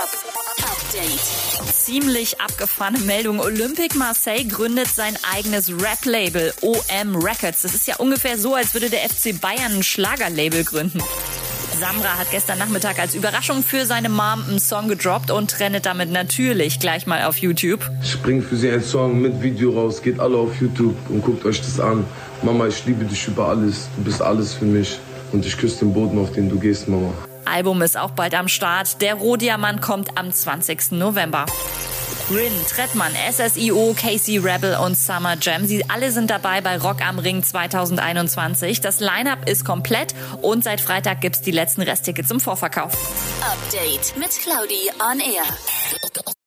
Top Update. Ziemlich abgefahrene Meldung. Olympic Marseille gründet sein eigenes Rap-Label OM Records. Das ist ja ungefähr so, als würde der FC Bayern ein Schlagerlabel gründen. Samra hat gestern Nachmittag als Überraschung für seine Mom einen Song gedroppt und trennt damit natürlich gleich mal auf YouTube. Ich für sie einen Song mit Video raus, geht alle auf YouTube und guckt euch das an. Mama, ich liebe dich über alles, du bist alles für mich und ich küsse den Boden, auf den du gehst, Mama. Album ist auch bald am Start. Der Rohdiamant kommt am 20. November. Rin, Trettmann, SSIO, Casey Rebel und Summer Jam. Sie alle sind dabei bei Rock am Ring 2021. Das Line-Up ist komplett und seit Freitag gibt's die letzten Resttickets im Vorverkauf. Update mit Claudi on Air.